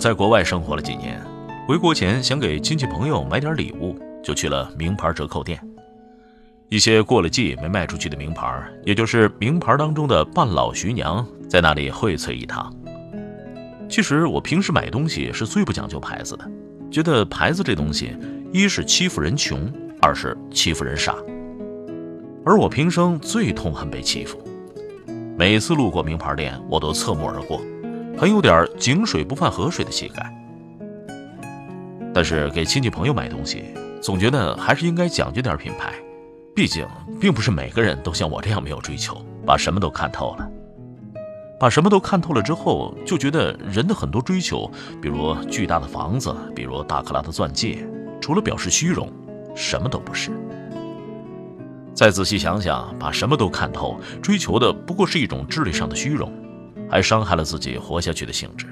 在国外生活了几年，回国前想给亲戚朋友买点礼物，就去了名牌折扣店。一些过了季没卖出去的名牌，也就是名牌当中的半老徐娘，在那里荟萃一堂。其实我平时买东西是最不讲究牌子的，觉得牌子这东西，一是欺负人穷，二是欺负人傻。而我平生最痛恨被欺负，每次路过名牌店，我都侧目而过，很有点井水不犯河水的气概。但是给亲戚朋友买东西，总觉得还是应该讲究点品牌，毕竟并不是每个人都像我这样没有追求，把什么都看透了。把什么都看透了之后，就觉得人的很多追求，比如巨大的房子，比如大克拉的钻戒，除了表示虚荣，什么都不是。再仔细想想，把什么都看透，追求的不过是一种智力上的虚荣，还伤害了自己活下去的兴致。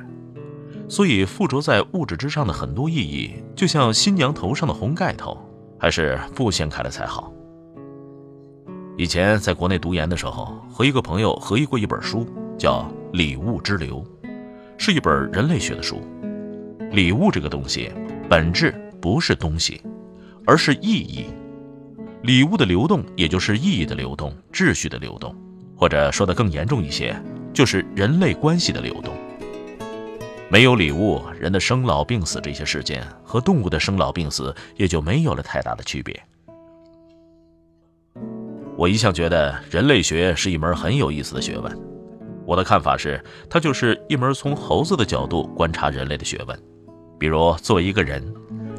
所以，附着在物质之上的很多意义，就像新娘头上的红盖头，还是不掀开了才好。以前在国内读研的时候，和一个朋友合译过一本书。叫礼物之流，是一本人类学的书。礼物这个东西，本质不是东西，而是意义。礼物的流动，也就是意义的流动、秩序的流动，或者说的更严重一些，就是人类关系的流动。没有礼物，人的生老病死这些事件和动物的生老病死也就没有了太大的区别。我一向觉得人类学是一门很有意思的学问。我的看法是，它就是一门从猴子的角度观察人类的学问。比如，作为一个人，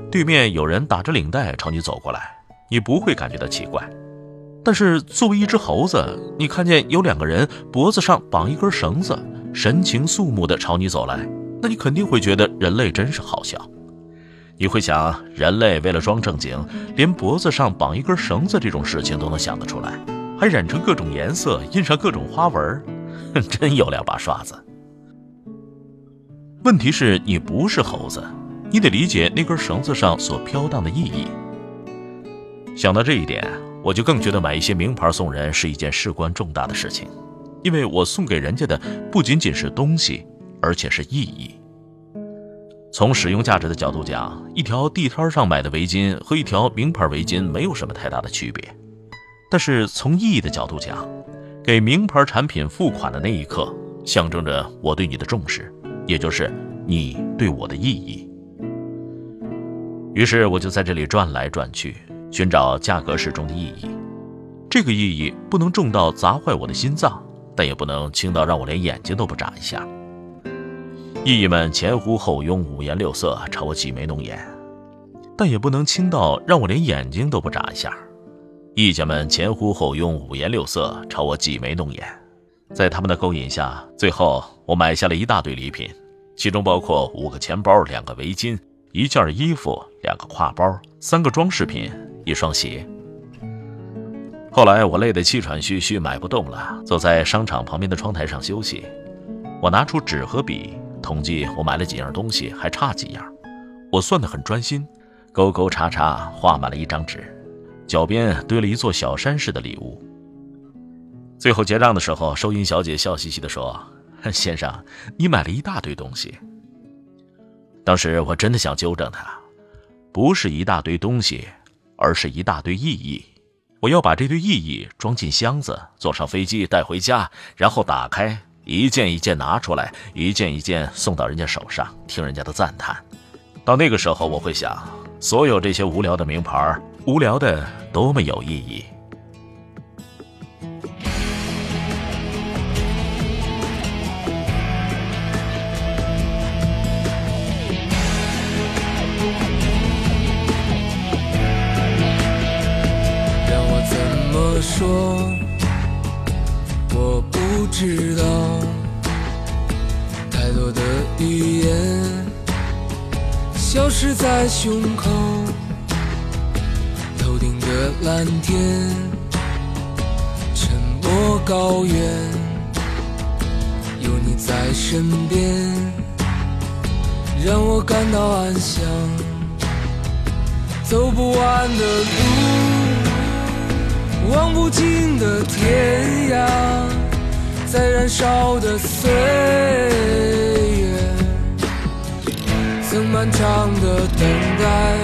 对面有人打着领带朝你走过来，你不会感觉到奇怪；但是，作为一只猴子，你看见有两个人脖子上绑一根绳子，神情肃穆地朝你走来，那你肯定会觉得人类真是好笑。你会想，人类为了装正经，连脖子上绑一根绳子这种事情都能想得出来，还染成各种颜色，印上各种花纹。真有两把刷子。问题是你不是猴子，你得理解那根绳子上所飘荡的意义。想到这一点，我就更觉得买一些名牌送人是一件事关重大的事情，因为我送给人家的不仅仅是东西，而且是意义。从使用价值的角度讲，一条地摊上买的围巾和一条名牌围巾没有什么太大的区别，但是从意义的角度讲，给名牌产品付款的那一刻，象征着我对你的重视，也就是你对我的意义。于是我就在这里转来转去，寻找价格适中的意义。这个意义不能重到砸坏我的心脏，但也不能轻到让我连眼睛都不眨一下。意义们前呼后拥，五颜六色，朝我挤眉弄眼，但也不能轻到让我连眼睛都不眨一下。意见们前呼后拥，五颜六色，朝我挤眉弄眼。在他们的勾引下，最后我买下了一大堆礼品，其中包括五个钱包、两个围巾、一件衣服、两个挎包、三个装饰品、一双鞋。后来我累得气喘吁吁，买不动了，坐在商场旁边的窗台上休息。我拿出纸和笔，统计我买了几样东西，还差几样。我算得很专心，勾勾叉叉画满了一张纸。脚边堆了一座小山似的礼物。最后结账的时候，收银小姐笑嘻嘻地说：“先生，你买了一大堆东西。”当时我真的想纠正她，不是一大堆东西，而是一大堆意义。我要把这堆意义装进箱子，坐上飞机带回家，然后打开，一件一件拿出来，一件一件送到人家手上，听人家的赞叹。到那个时候，我会想，所有这些无聊的名牌。无聊的多么有意义！怎么说？我不知道，太多的语言消。失在胸口。头顶的蓝天，沉默高原，有你在身边，让我感到安详。走不完的路，望不尽的天涯，在燃烧的岁月，曾漫长的等待。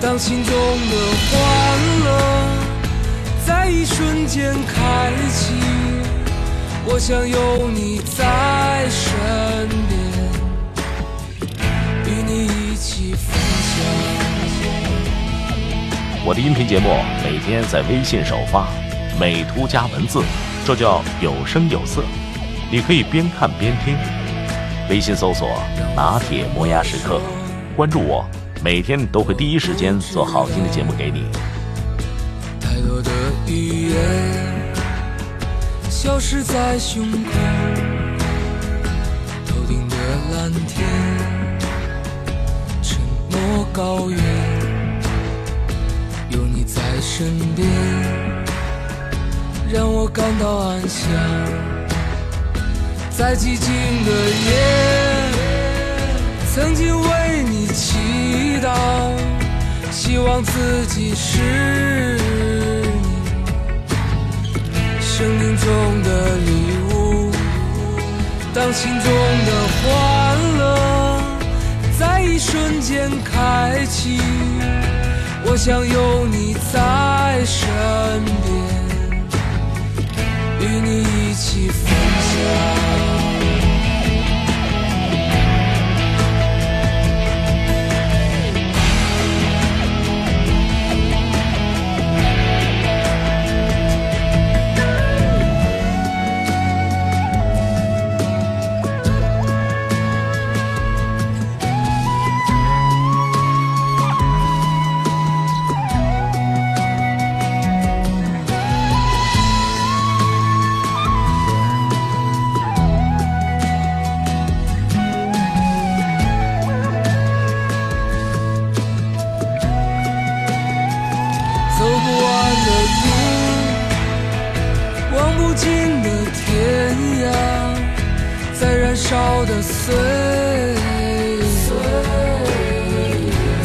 当心中的欢乐在一瞬间开启，我想有你在身边，与你一起分享。我的音频节目每天在微信首发，美图加文字，这叫有声有色。你可以边看边听。微信搜索“拿铁磨牙时刻”，关注我，每天都会第一时间做好听的节目给你。太多的语言消失在胸口，头顶的蓝天，沉默高原，身边，让我感到安详。在寂静的夜，曾经为你祈祷，希望自己是你生命中的礼物。当心中的欢乐在一瞬间开启，我想有你在身边，与你一起分享。尽的天涯，在燃烧的岁月，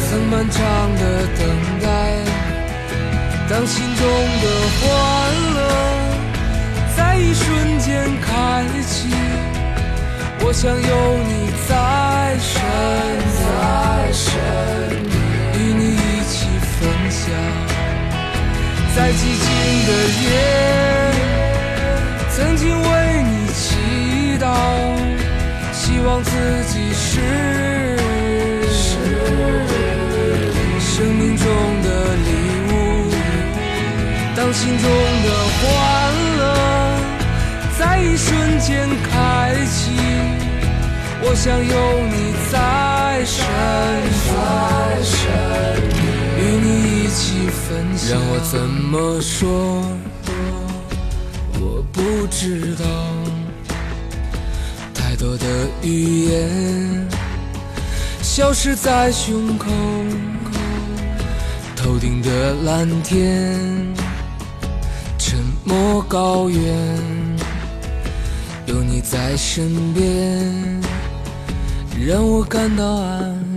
曾漫长的等待。当心中的欢乐在一瞬间开启，我想有你在身边，与你一起分享。在寂静的夜，自己是生命中的礼物。当心中的欢乐在一瞬间开启，我想有你在身边，与你一起分享。让我怎么说？我不知道。说的语言消失在胸口，头顶的蓝天，沉默高原，有你在身边，让我感到安